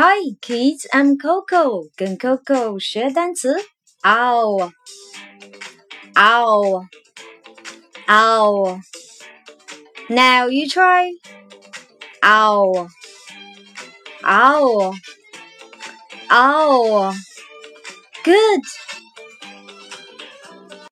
Hi, kids. I'm Coco. 跟 Coco 学单词。Ow, ow, ow. Now you try. Ow, ow, ow. Good.